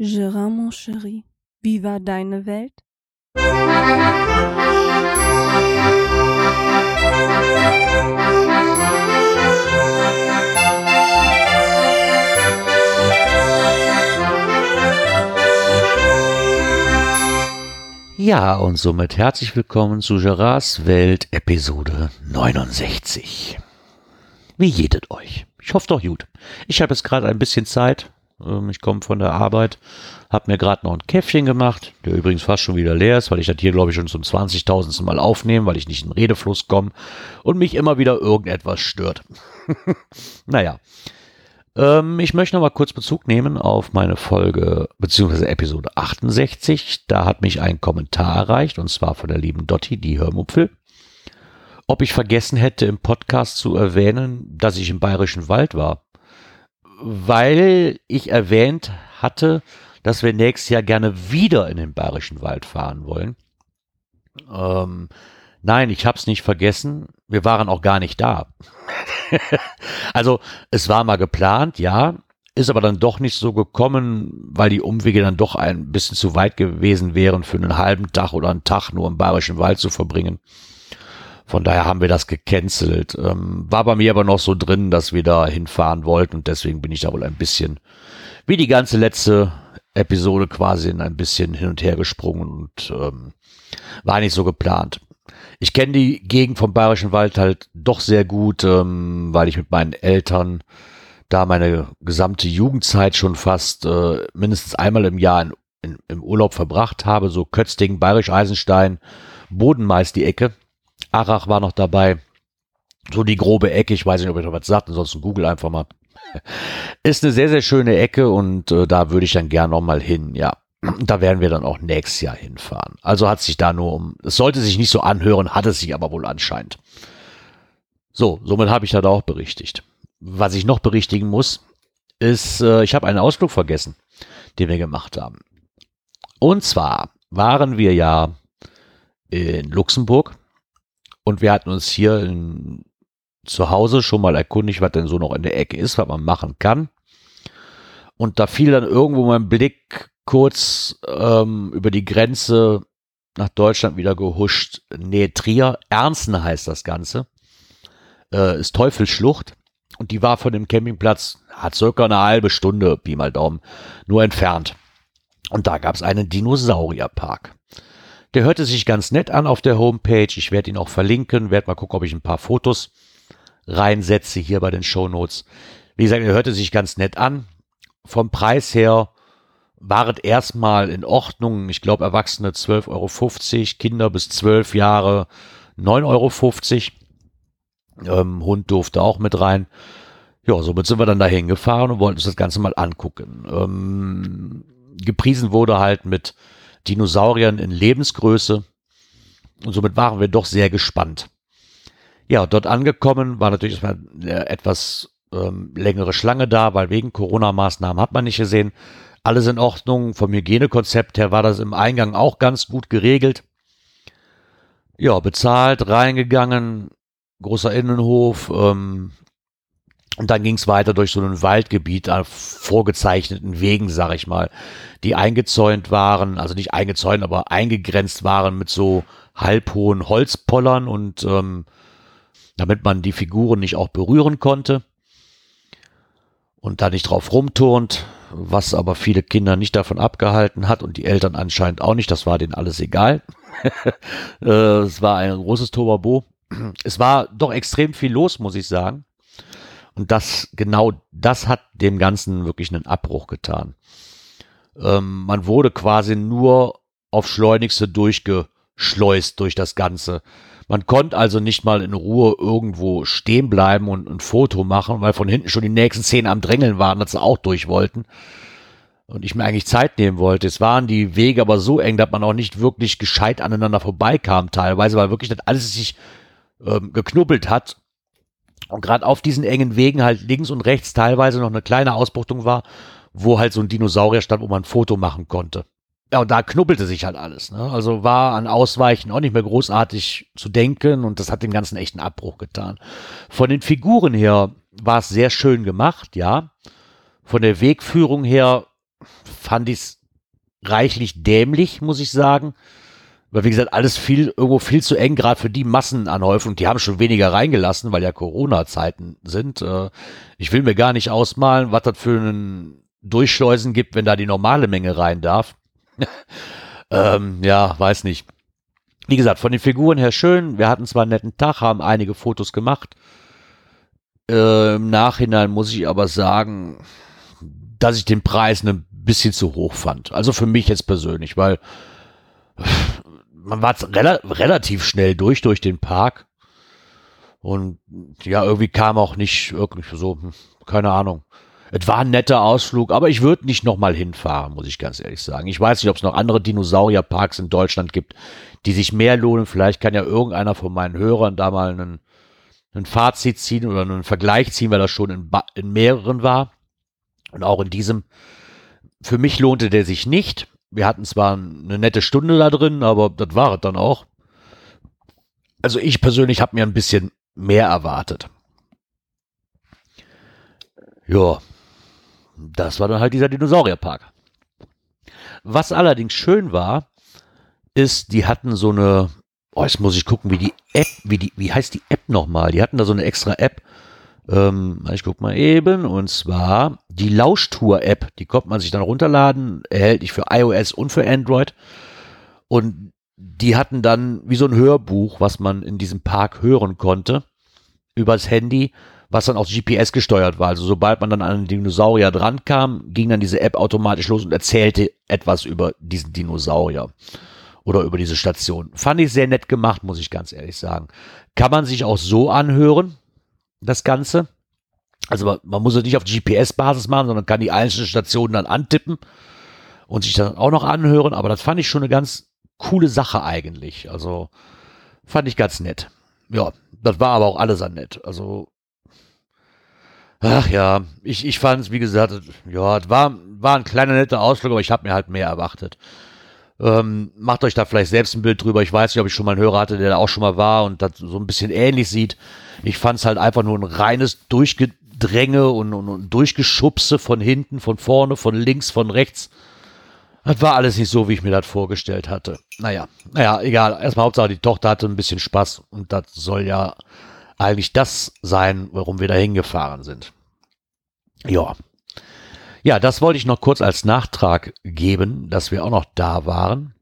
Gérard, mon chéri, wie war deine Welt? Ja, und somit herzlich willkommen zu Gerards Welt Episode 69. Wie jedet euch? Ich hoffe doch gut. Ich habe jetzt gerade ein bisschen Zeit. Ähm, Ich komme von der Arbeit, habe mir gerade noch ein Käffchen gemacht, der übrigens fast schon wieder leer ist, weil ich das hier, glaube ich, schon zum 20.000. Mal aufnehme, weil ich nicht in Redefluss komme und mich immer wieder irgendetwas stört. naja. Ähm, ich möchte noch mal kurz Bezug nehmen auf meine Folge beziehungsweise Episode 68. Da hat mich ein Kommentar erreicht und zwar von der lieben Dotti, die Hörmupfel. Ob ich vergessen hätte, im Podcast zu erwähnen, dass ich im Bayerischen Wald war. Weil ich erwähnt hatte, dass wir nächstes Jahr gerne wieder in den Bayerischen Wald fahren wollen. Ähm, nein, ich habe es nicht vergessen. Wir waren auch gar nicht da. also es war mal geplant, ja, ist aber dann doch nicht so gekommen, weil die Umwege dann doch ein bisschen zu weit gewesen wären, für einen halben Tag oder einen Tag nur im Bayerischen Wald zu verbringen. Von daher haben wir das gecancelt. Ähm, war bei mir aber noch so drin, dass wir da hinfahren wollten und deswegen bin ich da wohl ein bisschen, wie die ganze letzte Episode quasi, in ein bisschen hin und her gesprungen und ähm, war nicht so geplant. Ich kenne die Gegend vom Bayerischen Wald halt doch sehr gut, ähm, weil ich mit meinen Eltern da meine gesamte Jugendzeit schon fast äh, mindestens einmal im Jahr in, in, im Urlaub verbracht habe. So Kötzting, Bayerisch Eisenstein, Bodenmeist die Ecke. Arach war noch dabei. So die grobe Ecke. Ich weiß nicht, ob ich noch was sagt. Ansonsten google einfach mal. Ist eine sehr, sehr schöne Ecke und äh, da würde ich dann gern noch mal hin, ja. Da werden wir dann auch nächstes Jahr hinfahren. Also hat sich da nur um, es sollte sich nicht so anhören, hat es sich aber wohl anscheinend. So, somit habe ich das auch berichtigt. Was ich noch berichtigen muss, ist, äh, ich habe einen Ausflug vergessen, den wir gemacht haben. Und zwar waren wir ja in Luxemburg und wir hatten uns hier in, zu Hause schon mal erkundigt, was denn so noch in der Ecke ist, was man machen kann. Und da fiel dann irgendwo mein Blick kurz ähm, über die Grenze nach Deutschland wieder gehuscht. Nähe Trier, Ernsten heißt das Ganze. Äh, ist Teufelsschlucht. Und die war von dem Campingplatz, hat circa eine halbe Stunde, Pi mal Daumen, nur entfernt. Und da gab es einen Dinosaurierpark. Der hörte sich ganz nett an auf der Homepage. Ich werde ihn auch verlinken, werde mal gucken, ob ich ein paar Fotos reinsetze hier bei den Shownotes. Wie gesagt, er hörte sich ganz nett an. Vom Preis her war es erstmal in Ordnung. Ich glaube, Erwachsene 12,50 Euro, Kinder bis 12 Jahre 9,50 Euro. Ähm, Hund durfte auch mit rein. Ja, somit sind wir dann da hingefahren und wollten uns das Ganze mal angucken. Ähm, gepriesen wurde halt mit Dinosauriern in Lebensgröße. Und somit waren wir doch sehr gespannt. Ja, dort angekommen war natürlich erstmal etwas ähm, längere Schlange da, weil wegen Corona-Maßnahmen hat man nicht gesehen. Alles in Ordnung. Vom Hygienekonzept her war das im Eingang auch ganz gut geregelt. Ja, bezahlt, reingegangen, großer Innenhof. Ähm, und dann ging es weiter durch so ein Waldgebiet auf vorgezeichneten Wegen, sag ich mal, die eingezäunt waren, also nicht eingezäunt, aber eingegrenzt waren mit so halbhohen Holzpollern und ähm, damit man die Figuren nicht auch berühren konnte und da nicht drauf rumturnt, was aber viele Kinder nicht davon abgehalten hat und die Eltern anscheinend auch nicht, das war denen alles egal. Äh, es war ein großes Tobabo. Es war doch extrem viel los, muss ich sagen. Und das, genau das hat dem Ganzen wirklich einen Abbruch getan. Ähm, man wurde quasi nur auf Schleunigste durchgeschleust durch das Ganze. Man konnte also nicht mal in Ruhe irgendwo stehen bleiben und ein Foto machen, weil von hinten schon die nächsten zehn am Drängeln waren, dass sie auch durch wollten. Und ich mir eigentlich Zeit nehmen wollte. Es waren die Wege aber so eng, dass man auch nicht wirklich gescheit aneinander vorbeikam teilweise, weil wirklich das alles sich ähm, geknubbelt hat. Und gerade auf diesen engen Wegen halt links und rechts teilweise noch eine kleine Ausbuchtung war, wo halt so ein Dinosaurier stand, wo man ein Foto machen konnte. Ja, und da knubbelte sich halt alles. Ne? Also war an Ausweichen auch nicht mehr großartig zu denken und das hat dem Ganzen echt einen Abbruch getan. Von den Figuren her war es sehr schön gemacht, ja. Von der Wegführung her fand ich es reichlich dämlich, muss ich sagen. Weil, wie gesagt, alles viel, irgendwo viel zu eng, gerade für die Massenanhäufung. Die haben schon weniger reingelassen, weil ja Corona-Zeiten sind. Äh, ich will mir gar nicht ausmalen, was das für einen Durchschleusen gibt, wenn da die normale Menge rein darf. ähm, ja, weiß nicht. Wie gesagt, von den Figuren her schön. Wir hatten zwar einen netten Tag, haben einige Fotos gemacht. Äh, Im Nachhinein muss ich aber sagen, dass ich den Preis ein bisschen zu hoch fand. Also für mich jetzt persönlich, weil man war rela relativ schnell durch durch den Park. Und ja, irgendwie kam auch nicht irgendwie so, hm, keine Ahnung. Es war ein netter Ausflug, aber ich würde nicht nochmal hinfahren, muss ich ganz ehrlich sagen. Ich weiß nicht, ob es noch andere Dinosaurierparks in Deutschland gibt, die sich mehr lohnen. Vielleicht kann ja irgendeiner von meinen Hörern da mal einen, ein Fazit ziehen oder einen Vergleich ziehen, weil das schon in, in mehreren war. Und auch in diesem. Für mich lohnte der sich nicht. Wir hatten zwar eine nette Stunde da drin, aber das war es dann auch. Also ich persönlich habe mir ein bisschen mehr erwartet. Ja, das war dann halt dieser Dinosaurierpark. Was allerdings schön war, ist, die hatten so eine, oh, jetzt muss ich gucken, wie die App, wie die, wie heißt die App nochmal? Die hatten da so eine extra App. Ähm, ich guck mal eben, und zwar die Lauschtour-App. Die konnte man sich dann runterladen, erhältlich für iOS und für Android. Und die hatten dann wie so ein Hörbuch, was man in diesem Park hören konnte, übers Handy was dann auch GPS gesteuert war. Also sobald man dann an den Dinosaurier dran kam, ging dann diese App automatisch los und erzählte etwas über diesen Dinosaurier oder über diese Station. Fand ich sehr nett gemacht, muss ich ganz ehrlich sagen. Kann man sich auch so anhören, das Ganze. Also man muss es nicht auf GPS-Basis machen, sondern kann die einzelnen Stationen dann antippen und sich dann auch noch anhören. Aber das fand ich schon eine ganz coole Sache eigentlich. Also fand ich ganz nett. Ja, das war aber auch alles an nett. Also Ach ja, ich, ich fand es, wie gesagt, ja, es war, war ein kleiner netter Ausflug, aber ich habe mir halt mehr erwartet. Ähm, macht euch da vielleicht selbst ein Bild drüber. Ich weiß nicht, ob ich schon mal einen Hörer hatte, der da auch schon mal war und das so ein bisschen ähnlich sieht. Ich fand es halt einfach nur ein reines Durchgedränge und, und, und Durchgeschubse von hinten, von vorne, von links, von rechts. Das war alles nicht so, wie ich mir das vorgestellt hatte. Naja, naja, egal. Erstmal Hauptsache, die Tochter hatte ein bisschen Spaß und das soll ja eigentlich das sein, warum wir da hingefahren sind. Ja. Ja, das wollte ich noch kurz als Nachtrag geben, dass wir auch noch da waren.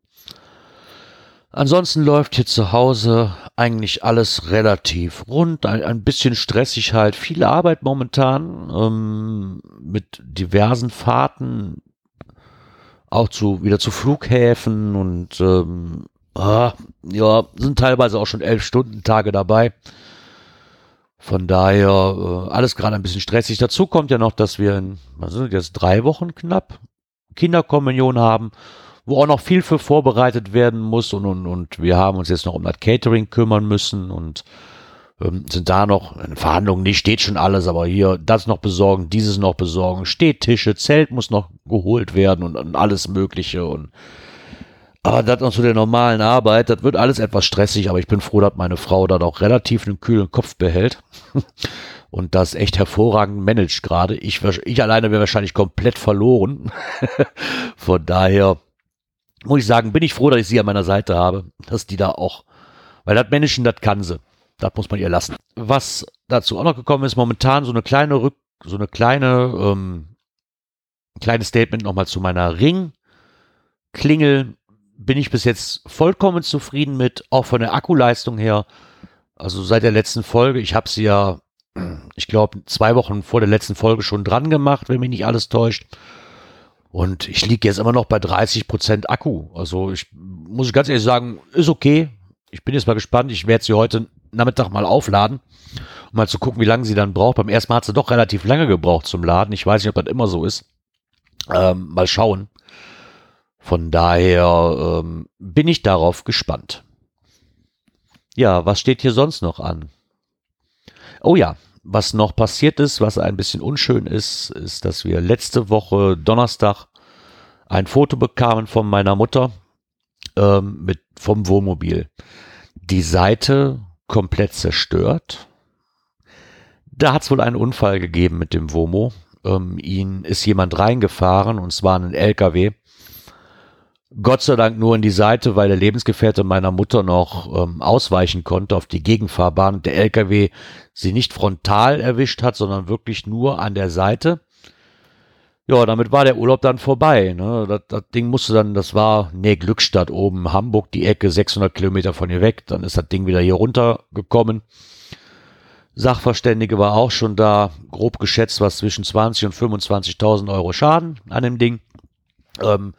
Ansonsten läuft hier zu Hause eigentlich alles relativ rund, ein, ein bisschen stressig halt, viel Arbeit momentan ähm, mit diversen Fahrten, auch zu wieder zu Flughäfen und ähm, ah, ja, sind teilweise auch schon elf Stunden Tage dabei. Von daher äh, alles gerade ein bisschen stressig. Dazu kommt ja noch, dass wir in, was sind jetzt drei Wochen knapp Kinderkommunion haben, wo auch noch viel für vorbereitet werden muss und, und, und wir haben uns jetzt noch um das Catering kümmern müssen und ähm, sind da noch, in Verhandlungen nicht, steht schon alles, aber hier das noch besorgen, dieses noch besorgen, steht Tische, Zelt muss noch geholt werden und, und alles Mögliche und aber das noch zu der normalen Arbeit, das wird alles etwas stressig, aber ich bin froh, dass meine Frau da auch relativ einen kühlen Kopf behält und das echt hervorragend managt gerade. Ich, ich alleine wäre wahrscheinlich komplett verloren. Von daher muss ich sagen, bin ich froh, dass ich sie an meiner Seite habe, dass die da auch, weil das Managen, das kann sie. Das muss man ihr lassen. Was dazu auch noch gekommen ist, momentan so eine kleine Rück, so eine kleine, ähm, kleines Statement nochmal zu meiner Ring. Klingel bin ich bis jetzt vollkommen zufrieden mit, auch von der Akkuleistung her. Also seit der letzten Folge, ich habe sie ja, ich glaube, zwei Wochen vor der letzten Folge schon dran gemacht, wenn mich nicht alles täuscht. Und ich liege jetzt immer noch bei 30% Akku. Also ich muss ganz ehrlich sagen, ist okay. Ich bin jetzt mal gespannt. Ich werde sie heute Nachmittag mal aufladen, um mal zu gucken, wie lange sie dann braucht. Beim ersten Mal hat sie doch relativ lange gebraucht zum Laden. Ich weiß nicht, ob das immer so ist. Ähm, mal schauen. Von daher ähm, bin ich darauf gespannt. Ja, was steht hier sonst noch an? Oh ja, was noch passiert ist, was ein bisschen unschön ist, ist, dass wir letzte Woche Donnerstag ein Foto bekamen von meiner Mutter ähm, mit vom Wohnmobil. Die Seite komplett zerstört. Da hat es wohl einen Unfall gegeben mit dem Womo. ähm, ihn ist jemand reingefahren und zwar ein LKW. Gott sei Dank nur in die Seite, weil der Lebensgefährte meiner Mutter noch ähm, ausweichen konnte auf die Gegenfahrbahn. Der LKW sie nicht frontal erwischt hat, sondern wirklich nur an der Seite. Ja, damit war der Urlaub dann vorbei. Ne? Das, das Ding musste dann, das war nee, Glückstadt oben, Hamburg, die Ecke, 600 Kilometer von hier weg. Dann ist das Ding wieder hier runtergekommen. Sachverständige war auch schon da, grob geschätzt was zwischen 20 und 25.000 Euro Schaden an dem Ding. Ähm,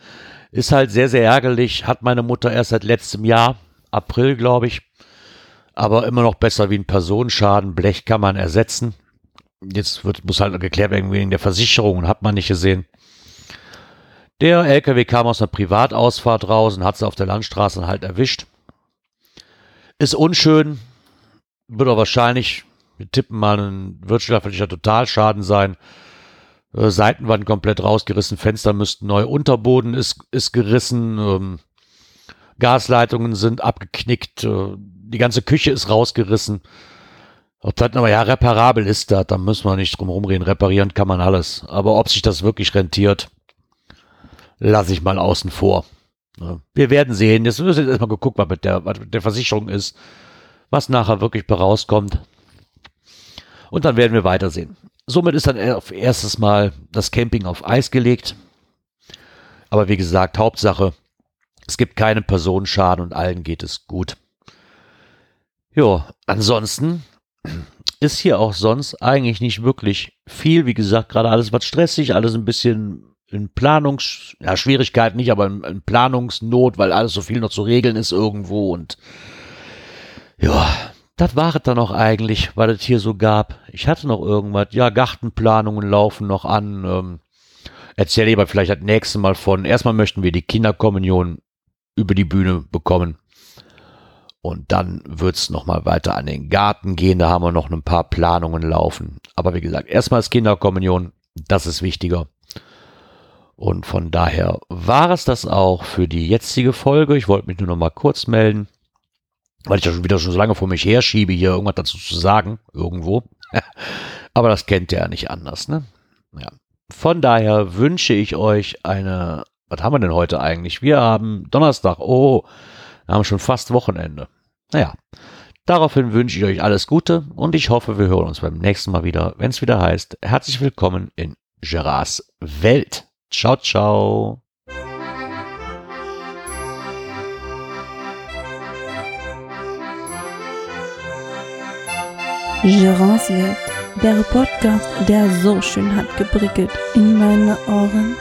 ist halt sehr, sehr ärgerlich. Hat meine Mutter erst seit letztem Jahr, April glaube ich. Aber immer noch besser wie ein Personenschaden. Blech kann man ersetzen. Jetzt wird, muss halt geklärt werden wegen der Versicherung hat man nicht gesehen. Der LKW kam aus einer Privatausfahrt raus und hat sie auf der Landstraße halt erwischt. Ist unschön, wird aber wahrscheinlich wir tippen mal ein wirtschaftlicher Totalschaden sein. Äh, Seitenwand komplett rausgerissen, Fenster müssten neu, Unterboden ist, ist gerissen, ähm, Gasleitungen sind abgeknickt, äh, die ganze Küche ist rausgerissen. Ob das aber ja reparabel ist, da, da müssen wir nicht drum rumreden. Reparieren kann man alles. Aber ob sich das wirklich rentiert, lasse ich mal außen vor. Wir werden sehen. Jetzt müssen wir erstmal geguckt, was mit der, was mit der Versicherung ist, was nachher wirklich rauskommt. Und dann werden wir weitersehen. Somit ist dann auf erstes Mal das Camping auf Eis gelegt. Aber wie gesagt, Hauptsache, es gibt keinen Personenschaden und allen geht es gut. Ja, ansonsten ist hier auch sonst eigentlich nicht wirklich viel. Wie gesagt, gerade alles was stressig, alles ein bisschen in Planungs, ja, Schwierigkeit nicht, aber in, in Planungsnot, weil alles so viel noch zu regeln ist irgendwo und ja, das war es dann auch eigentlich, was es hier so gab. Ich hatte noch irgendwas. Ja, Gartenplanungen laufen noch an. Ähm, erzähle aber vielleicht das nächste Mal von. Erstmal möchten wir die Kinderkommunion über die Bühne bekommen. Und dann wird's noch mal weiter an den Garten gehen. Da haben wir noch ein paar Planungen laufen. Aber wie gesagt, erstmal ist Kinderkommunion. Das ist wichtiger. Und von daher war es das auch für die jetzige Folge. Ich wollte mich nur noch mal kurz melden weil ich ja schon wieder schon so lange vor mich herschiebe, hier irgendwas dazu zu sagen, irgendwo. Aber das kennt ihr ja nicht anders, ne? Ja. Von daher wünsche ich euch eine, was haben wir denn heute eigentlich? Wir haben Donnerstag, oh, wir haben schon fast Wochenende. Naja, daraufhin wünsche ich euch alles Gute und ich hoffe, wir hören uns beim nächsten Mal wieder, wenn es wieder heißt, herzlich willkommen in Gerards Welt. Ciao, ciao. Gerance Welt, der Podcast, der so schön hat geprickelt in meine Ohren.